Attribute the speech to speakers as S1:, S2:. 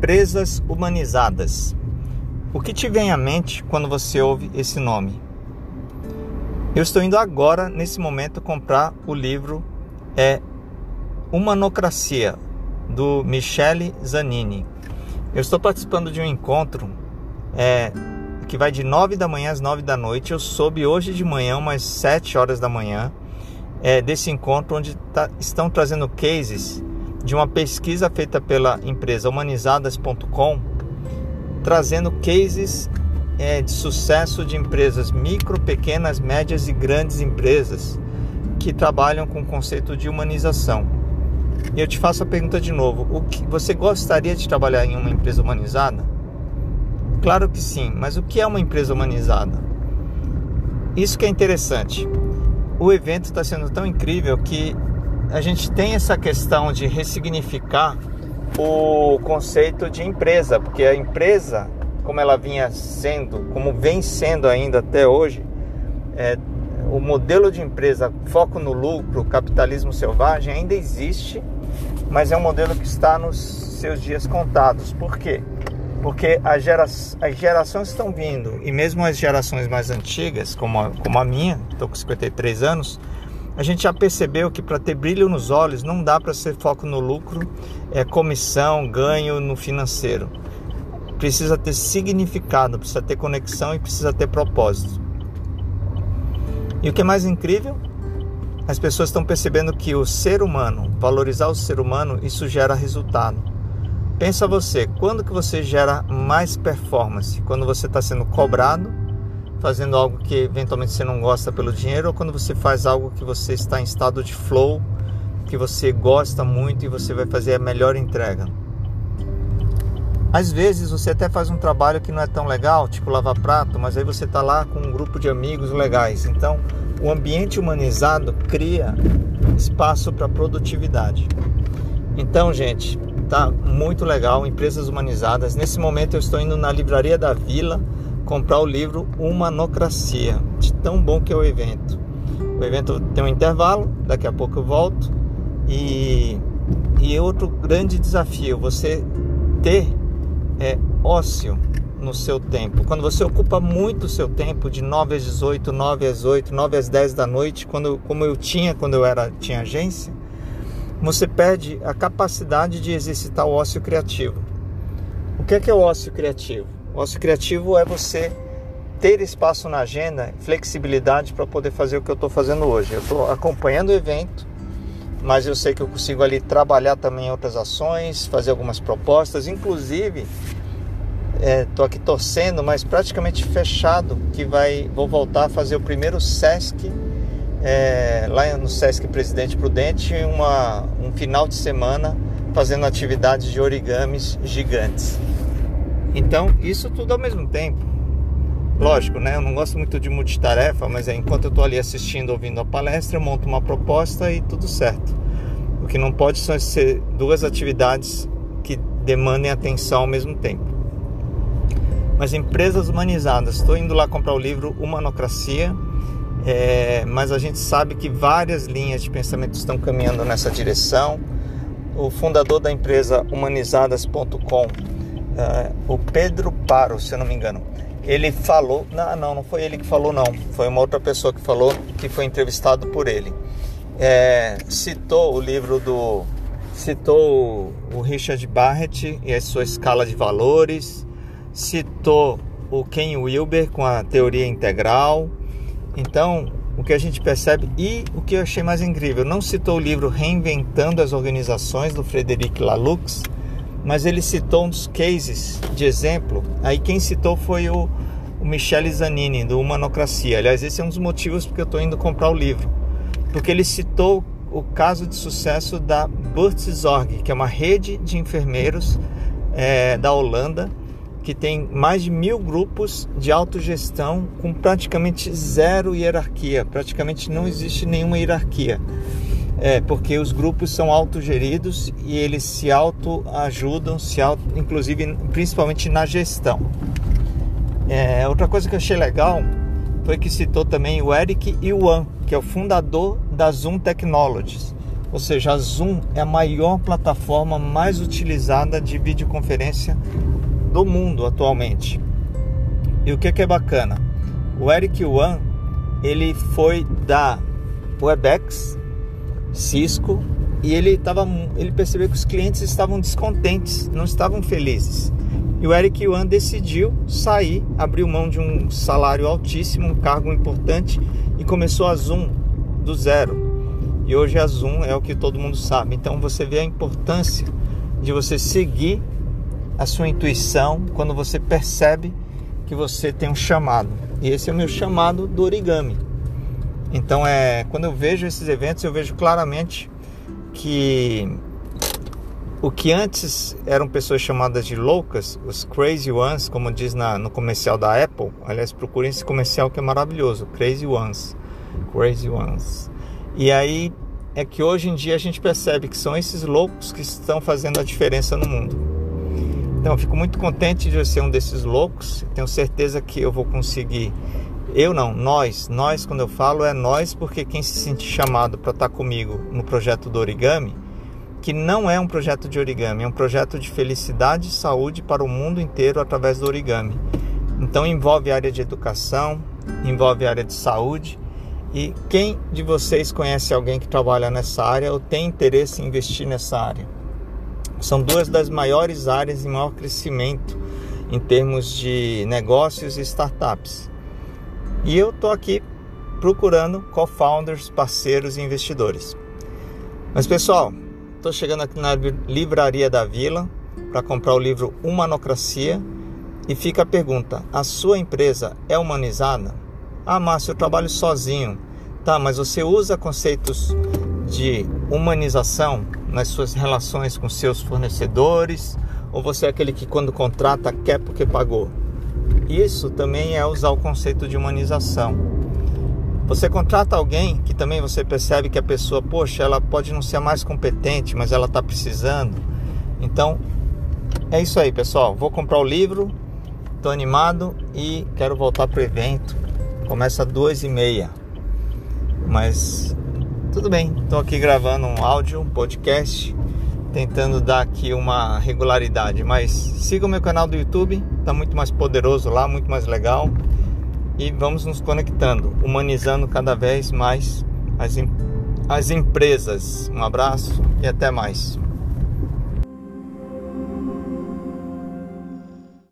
S1: Empresas humanizadas. O que te vem à mente quando você ouve esse nome? Eu estou indo agora, nesse momento, comprar o livro é Humanocracia, do Michele Zanini. Eu estou participando de um encontro é, que vai de 9 da manhã às 9 da noite. Eu soube hoje de manhã, umas 7 horas da manhã, é, desse encontro onde tá, estão trazendo cases de uma pesquisa feita pela empresa humanizadas.com, trazendo cases é, de sucesso de empresas micro, pequenas, médias e grandes empresas que trabalham com o conceito de humanização. E eu te faço a pergunta de novo: o que você gostaria de trabalhar em uma empresa humanizada? Claro que sim, mas o que é uma empresa humanizada? Isso que é interessante. O evento está sendo tão incrível que a gente tem essa questão de ressignificar o conceito de empresa, porque a empresa, como ela vinha sendo, como vem sendo ainda até hoje, é, o modelo de empresa foco no lucro, capitalismo selvagem ainda existe, mas é um modelo que está nos seus dias contados. Por quê? Porque as, gera, as gerações estão vindo, e mesmo as gerações mais antigas, como a, como a minha, estou com 53 anos, a gente já percebeu que para ter brilho nos olhos não dá para ser foco no lucro, é comissão, ganho no financeiro. Precisa ter significado, precisa ter conexão e precisa ter propósito. E o que é mais incrível? As pessoas estão percebendo que o ser humano, valorizar o ser humano, isso gera resultado. Pensa você, quando que você gera mais performance? Quando você está sendo cobrado fazendo algo que eventualmente você não gosta pelo dinheiro ou quando você faz algo que você está em estado de flow, que você gosta muito e você vai fazer a melhor entrega. Às vezes você até faz um trabalho que não é tão legal, tipo lavar prato, mas aí você está lá com um grupo de amigos legais. Então, o ambiente humanizado cria espaço para produtividade. Então, gente, tá muito legal. Empresas humanizadas. Nesse momento eu estou indo na livraria da Vila comprar o livro Humanocracia, de tão bom que é o evento. O evento tem um intervalo, daqui a pouco eu volto. E, e outro grande desafio, você ter é, ócio no seu tempo. Quando você ocupa muito o seu tempo, de 9 às 18, 9 às 8, 9 às 10 da noite, quando, como eu tinha quando eu era, tinha agência, você perde a capacidade de exercitar o ócio criativo. O que é, que é o ócio criativo? O ócio criativo é você ter espaço na agenda, flexibilidade para poder fazer o que eu estou fazendo hoje. Eu estou acompanhando o evento, mas eu sei que eu consigo ali trabalhar também outras ações, fazer algumas propostas, inclusive estou é, aqui torcendo, mas praticamente fechado que vai vou voltar a fazer o primeiro Sesc é, lá no Sesc Presidente Prudente, uma, um final de semana fazendo atividades de origamis gigantes. Então, isso tudo ao mesmo tempo. Lógico, né? Eu não gosto muito de multitarefa, mas é enquanto eu estou ali assistindo, ouvindo a palestra, eu monto uma proposta e tudo certo. O que não pode são ser duas atividades que demandem atenção ao mesmo tempo. Mas empresas humanizadas, estou indo lá comprar o livro Humanocracia, é, mas a gente sabe que várias linhas de pensamento estão caminhando nessa direção. O fundador da empresa humanizadas.com o Pedro Paro, se eu não me engano. Ele falou, não, não, não foi ele que falou, não. Foi uma outra pessoa que falou, que foi entrevistado por ele. É, citou o livro do, citou o Richard Barrett e a sua escala de valores, citou o Ken Wilber com a teoria integral. Então, o que a gente percebe e o que eu achei mais incrível, não citou o livro Reinventando as Organizações do Frederic Laloux, mas ele citou uns cases de exemplo. Aí quem citou foi o, o Michele Zanini, do Humanocracia. Aliás, esse é um dos motivos porque eu estou indo comprar o livro. Porque ele citou o caso de sucesso da Buurtzorg, que é uma rede de enfermeiros é, da Holanda, que tem mais de mil grupos de autogestão com praticamente zero hierarquia. Praticamente não existe nenhuma hierarquia. É, porque os grupos são autogeridos e eles se autoajudam, se auto, inclusive principalmente na gestão. É, outra coisa que eu achei legal foi que citou também o Eric Yuan, que é o fundador da Zoom Technologies. Ou seja, a Zoom é a maior plataforma mais utilizada de videoconferência do mundo atualmente. E o que, que é bacana? O Eric Yuan, ele foi da Webex, Cisco, e ele, tava, ele percebeu que os clientes estavam descontentes, não estavam felizes. E o Eric Yuan decidiu sair, abriu mão de um salário altíssimo, um cargo importante e começou a Zoom do zero. E hoje a Zoom é o que todo mundo sabe. Então você vê a importância de você seguir a sua intuição quando você percebe que você tem um chamado. E esse é o meu chamado do origami. Então é, quando eu vejo esses eventos, eu vejo claramente que o que antes eram pessoas chamadas de loucas, os crazy ones, como diz na, no comercial da Apple. Aliás, procurem esse comercial que é maravilhoso, Crazy Ones. Crazy Ones. E aí é que hoje em dia a gente percebe que são esses loucos que estão fazendo a diferença no mundo. Então, eu fico muito contente de eu ser um desses loucos. Tenho certeza que eu vou conseguir eu não, nós, nós quando eu falo é nós porque quem se sente chamado para estar tá comigo no projeto do origami, que não é um projeto de origami, é um projeto de felicidade e saúde para o mundo inteiro através do origami. Então envolve área de educação, envolve área de saúde. E quem de vocês conhece alguém que trabalha nessa área ou tem interesse em investir nessa área? São duas das maiores áreas em maior crescimento em termos de negócios e startups. E eu estou aqui procurando co-founders, parceiros e investidores. Mas pessoal, estou chegando aqui na Livraria da Vila para comprar o livro Humanocracia e fica a pergunta: a sua empresa é humanizada? Ah, Márcio, eu trabalho sozinho. Tá, mas você usa conceitos de humanização nas suas relações com seus fornecedores? Ou você é aquele que, quando contrata, quer porque pagou? Isso também é usar o conceito de humanização. Você contrata alguém que também você percebe que a pessoa, poxa, ela pode não ser mais competente, mas ela está precisando. Então, é isso aí, pessoal. Vou comprar o livro, estou animado e quero voltar para o evento. Começa às duas e meia. Mas tudo bem, estou aqui gravando um áudio, um podcast tentando dar aqui uma regularidade. Mas siga o meu canal do YouTube, tá muito mais poderoso lá, muito mais legal. E vamos nos conectando, humanizando cada vez mais as, as empresas. Um abraço e até mais.